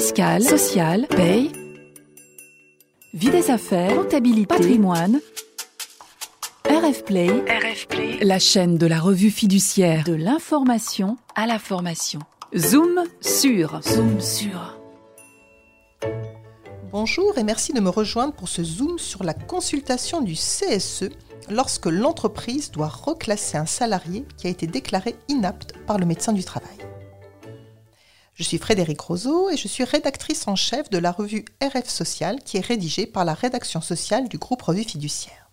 fiscale, sociale, paye, vie des affaires, comptabilité, patrimoine. RF Play, la chaîne de la revue fiduciaire de l'information à la formation. Zoom sur, zoom sur. Bonjour et merci de me rejoindre pour ce zoom sur la consultation du CSE lorsque l'entreprise doit reclasser un salarié qui a été déclaré inapte par le médecin du travail. Je suis Frédéric Roseau et je suis rédactrice en chef de la revue RF Social qui est rédigée par la rédaction sociale du groupe Revue Fiduciaire.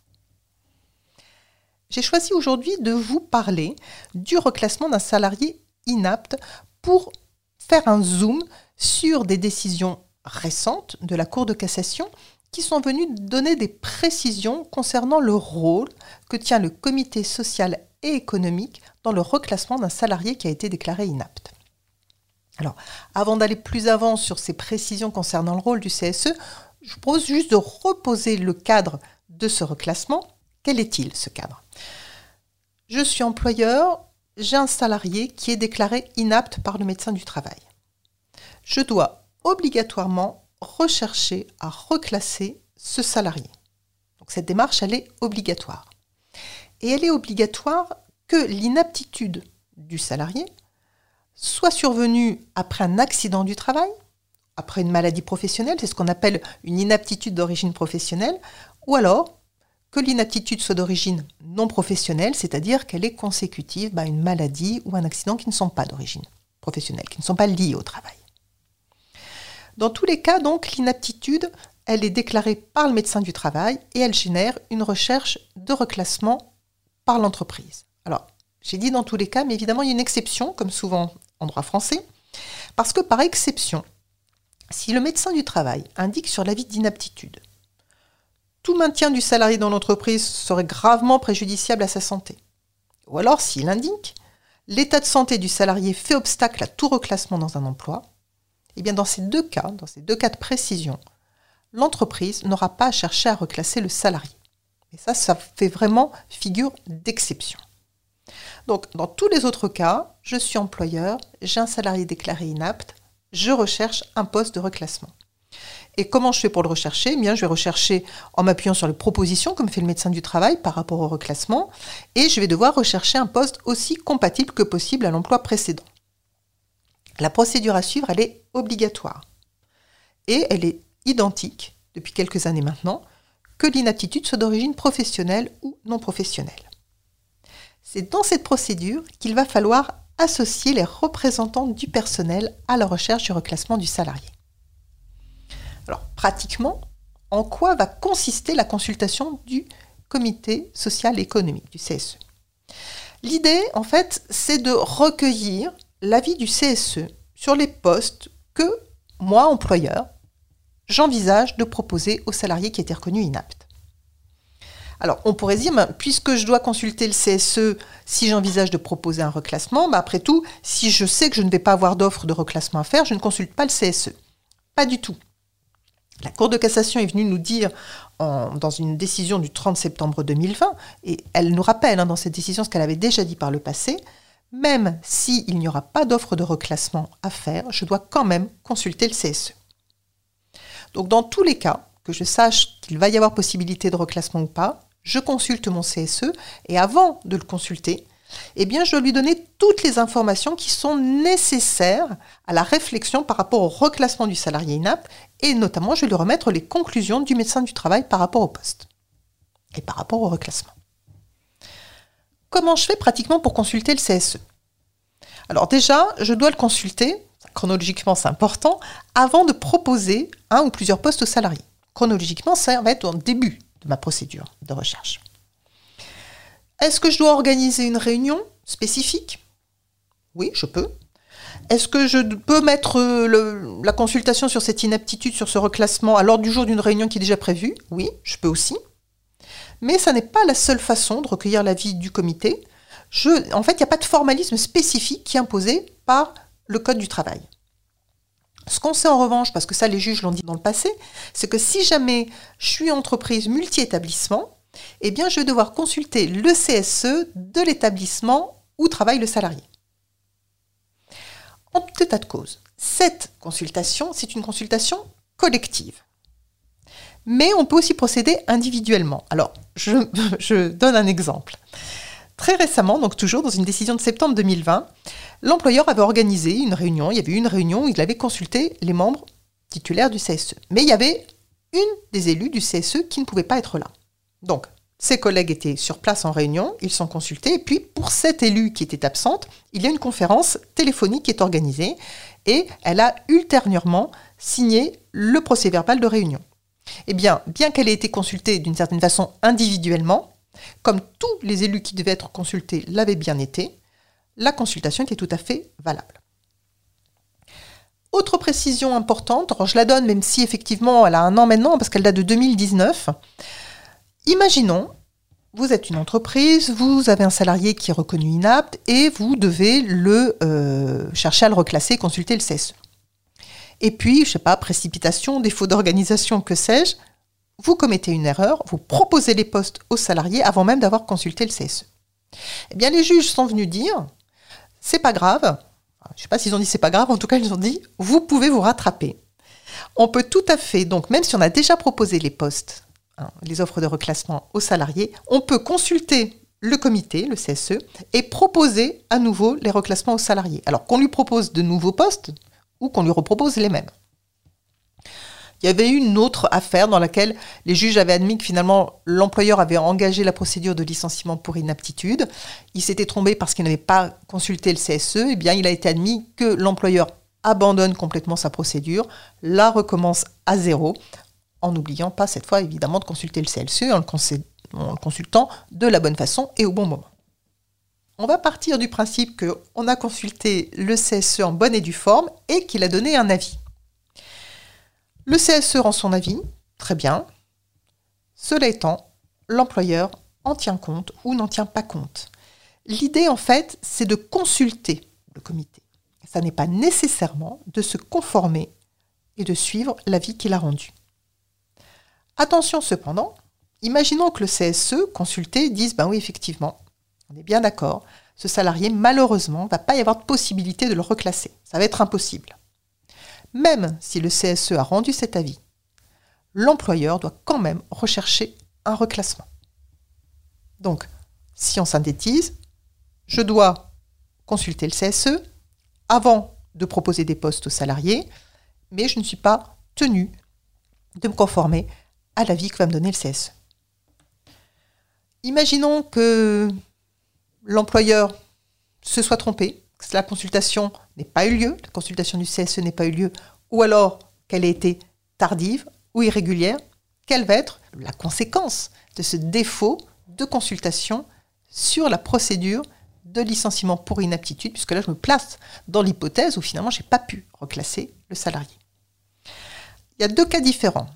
J'ai choisi aujourd'hui de vous parler du reclassement d'un salarié inapte pour faire un zoom sur des décisions récentes de la Cour de cassation qui sont venues donner des précisions concernant le rôle que tient le comité social et économique dans le reclassement d'un salarié qui a été déclaré inapte. Alors, avant d'aller plus avant sur ces précisions concernant le rôle du CSE, je vous propose juste de reposer le cadre de ce reclassement. Quel est-il ce cadre? Je suis employeur, j'ai un salarié qui est déclaré inapte par le médecin du travail. Je dois obligatoirement rechercher à reclasser ce salarié. Donc cette démarche, elle est obligatoire. Et elle est obligatoire que l'inaptitude du salarié soit survenue après un accident du travail, après une maladie professionnelle, c'est ce qu'on appelle une inaptitude d'origine professionnelle, ou alors que l'inaptitude soit d'origine non professionnelle, c'est-à-dire qu'elle est consécutive à une maladie ou un accident qui ne sont pas d'origine professionnelle, qui ne sont pas liés au travail. Dans tous les cas, donc, l'inaptitude, elle est déclarée par le médecin du travail et elle génère une recherche de reclassement par l'entreprise. Alors, j'ai dit dans tous les cas, mais évidemment, il y a une exception, comme souvent en droit français, parce que par exception, si le médecin du travail indique sur l'avis d'inaptitude tout maintien du salarié dans l'entreprise serait gravement préjudiciable à sa santé, ou alors s'il indique l'état de santé du salarié fait obstacle à tout reclassement dans un emploi, eh bien dans ces deux cas, dans ces deux cas de précision, l'entreprise n'aura pas à chercher à reclasser le salarié. Et ça, ça fait vraiment figure d'exception. Donc, dans tous les autres cas, je suis employeur, j'ai un salarié déclaré inapte, je recherche un poste de reclassement. Et comment je fais pour le rechercher? Eh bien, Je vais rechercher en m'appuyant sur les propositions, comme fait le médecin du travail, par rapport au reclassement, et je vais devoir rechercher un poste aussi compatible que possible à l'emploi précédent. La procédure à suivre, elle est obligatoire. Et elle est identique, depuis quelques années maintenant, que l'inaptitude soit d'origine professionnelle ou non professionnelle. C'est dans cette procédure qu'il va falloir associer les représentants du personnel à la recherche du reclassement du salarié. Alors, pratiquement, en quoi va consister la consultation du comité social et économique, du CSE L'idée, en fait, c'est de recueillir l'avis du CSE sur les postes que moi, employeur, j'envisage de proposer aux salariés qui étaient reconnus inaptes. Alors, on pourrait dire, ben, puisque je dois consulter le CSE si j'envisage de proposer un reclassement, ben, après tout, si je sais que je ne vais pas avoir d'offre de reclassement à faire, je ne consulte pas le CSE. Pas du tout. La Cour de cassation est venue nous dire, dans une décision du 30 septembre 2020, et elle nous rappelle hein, dans cette décision ce qu'elle avait déjà dit par le passé, même s'il n'y aura pas d'offre de reclassement à faire, je dois quand même consulter le CSE. Donc dans tous les cas, que je sache qu'il va y avoir possibilité de reclassement ou pas, je consulte mon CSE et avant de le consulter, eh bien, je dois lui donner toutes les informations qui sont nécessaires à la réflexion par rapport au reclassement du salarié inapte et notamment, je vais lui remettre les conclusions du médecin du travail par rapport au poste et par rapport au reclassement. Comment je fais pratiquement pour consulter le CSE Alors déjà, je dois le consulter, chronologiquement c'est important, avant de proposer un ou plusieurs postes aux salariés. Chronologiquement, ça va être au début ma procédure de recherche. Est-ce que je dois organiser une réunion spécifique? Oui, je peux. Est-ce que je peux mettre la consultation sur cette inaptitude, sur ce reclassement à l'ordre du jour d'une réunion qui est déjà prévue? Oui, je peux aussi. Mais ça n'est pas la seule façon de recueillir l'avis du comité. en fait, il n'y a pas de formalisme spécifique qui est imposé par le Code du travail. Ce qu'on sait en revanche, parce que ça les juges l'ont dit dans le passé, c'est que si jamais je suis entreprise multi-établissement, eh bien je vais devoir consulter le CSE de l'établissement où travaille le salarié. En tout état de cause, cette consultation, c'est une consultation collective. Mais on peut aussi procéder individuellement. Alors, je, je donne un exemple. Très récemment, donc toujours dans une décision de septembre 2020, l'employeur avait organisé une réunion. Il y avait eu une réunion où il avait consulté les membres titulaires du CSE. Mais il y avait une des élus du CSE qui ne pouvait pas être là. Donc, ses collègues étaient sur place en réunion, ils sont consultés, et puis pour cette élue qui était absente, il y a une conférence téléphonique qui est organisée, et elle a ultérieurement signé le procès verbal de réunion. Eh bien, bien qu'elle ait été consultée d'une certaine façon individuellement, comme tous les élus qui devaient être consultés l'avaient bien été, la consultation était tout à fait valable. Autre précision importante, je la donne même si effectivement elle a un an maintenant parce qu'elle date de 2019. Imaginons, vous êtes une entreprise, vous avez un salarié qui est reconnu inapte et vous devez le euh, chercher à le reclasser, consulter le CSE. Et puis, je sais pas, précipitation, défaut d'organisation, que sais-je, vous commettez une erreur, vous proposez les postes aux salariés avant même d'avoir consulté le CSE. Eh bien, les juges sont venus dire, c'est pas grave, je ne sais pas s'ils ont dit c'est pas grave, en tout cas, ils ont dit, vous pouvez vous rattraper. On peut tout à fait, donc même si on a déjà proposé les postes, hein, les offres de reclassement aux salariés, on peut consulter le comité, le CSE, et proposer à nouveau les reclassements aux salariés. Alors qu'on lui propose de nouveaux postes ou qu'on lui repropose les mêmes. Il y avait eu une autre affaire dans laquelle les juges avaient admis que finalement l'employeur avait engagé la procédure de licenciement pour inaptitude. Il s'était trompé parce qu'il n'avait pas consulté le CSE. Eh bien, il a été admis que l'employeur abandonne complètement sa procédure, la recommence à zéro, en n'oubliant pas cette fois évidemment de consulter le CSE, en le, consultant de la bonne façon et au bon moment. On va partir du principe qu'on a consulté le CSE en bonne et due forme et qu'il a donné un avis. Le CSE rend son avis, très bien. Cela étant, l'employeur en tient compte ou n'en tient pas compte. L'idée, en fait, c'est de consulter le comité. Ça n'est pas nécessairement de se conformer et de suivre l'avis qu'il a rendu. Attention cependant, imaginons que le CSE consulté dise ben oui, effectivement, on est bien d'accord, ce salarié, malheureusement, ne va pas y avoir de possibilité de le reclasser. Ça va être impossible même si le CSE a rendu cet avis, l'employeur doit quand même rechercher un reclassement. Donc, si on synthétise, je dois consulter le CSE avant de proposer des postes aux salariés, mais je ne suis pas tenu de me conformer à l'avis que va me donner le CSE. Imaginons que l'employeur se soit trompé la consultation n'ait pas eu lieu, la consultation du CSE n'ait pas eu lieu, ou alors qu'elle ait été tardive ou irrégulière, quelle va être la conséquence de ce défaut de consultation sur la procédure de licenciement pour inaptitude, puisque là je me place dans l'hypothèse où finalement je n'ai pas pu reclasser le salarié. Il y a deux cas différents.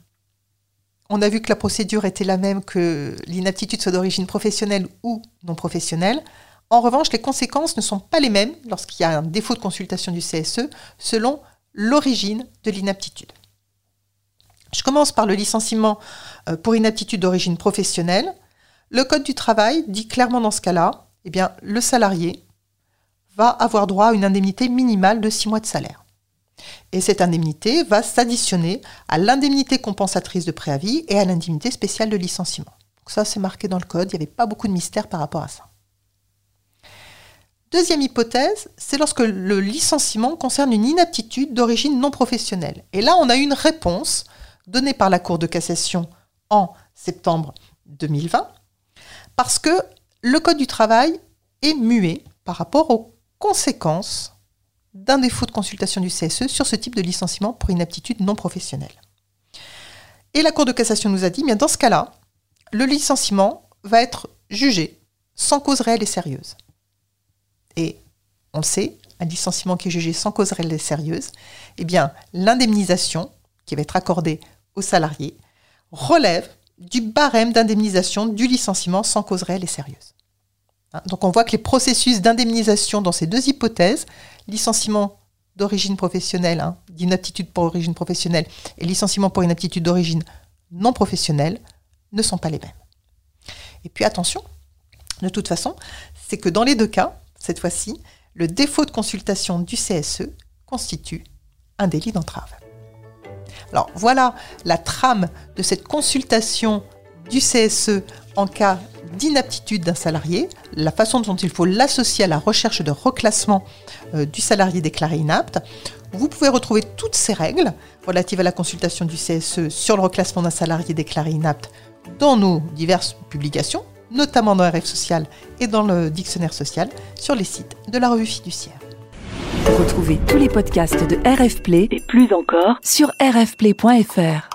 On a vu que la procédure était la même que l'inaptitude soit d'origine professionnelle ou non professionnelle. En revanche, les conséquences ne sont pas les mêmes lorsqu'il y a un défaut de consultation du CSE selon l'origine de l'inaptitude. Je commence par le licenciement euh, pour inaptitude d'origine professionnelle. Le Code du travail dit clairement dans ce cas-là, eh bien, le salarié va avoir droit à une indemnité minimale de 6 mois de salaire. Et cette indemnité va s'additionner à l'indemnité compensatrice de préavis et à l'indemnité spéciale de licenciement. Donc ça, c'est marqué dans le Code, il n'y avait pas beaucoup de mystère par rapport à ça. Deuxième hypothèse, c'est lorsque le licenciement concerne une inaptitude d'origine non professionnelle. Et là, on a une réponse donnée par la Cour de cassation en septembre 2020, parce que le Code du travail est muet par rapport aux conséquences d'un défaut de consultation du CSE sur ce type de licenciement pour inaptitude non professionnelle. Et la Cour de cassation nous a dit, bien dans ce cas-là, le licenciement va être jugé sans cause réelle et sérieuse. Et on sait, un licenciement qui est jugé sans cause réelle et sérieuse, eh bien, l'indemnisation qui va être accordée aux salariés relève du barème d'indemnisation du licenciement sans cause réelle et sérieuse. Hein, donc on voit que les processus d'indemnisation dans ces deux hypothèses, licenciement d'origine professionnelle, hein, d'inaptitude pour origine professionnelle, et licenciement pour inaptitude d'origine non professionnelle, ne sont pas les mêmes. Et puis attention, de toute façon, c'est que dans les deux cas, cette fois-ci, le défaut de consultation du CSE constitue un délit d'entrave. Alors voilà la trame de cette consultation du CSE en cas d'inaptitude d'un salarié, la façon dont il faut l'associer à la recherche de reclassement euh, du salarié déclaré inapte. Vous pouvez retrouver toutes ces règles relatives à la consultation du CSE sur le reclassement d'un salarié déclaré inapte dans nos diverses publications, notamment dans RF Social et dans le dictionnaire social, sur les sites de la revue fiduciaire. Retrouvez tous les podcasts de RF Play et plus encore sur rfplay.fr.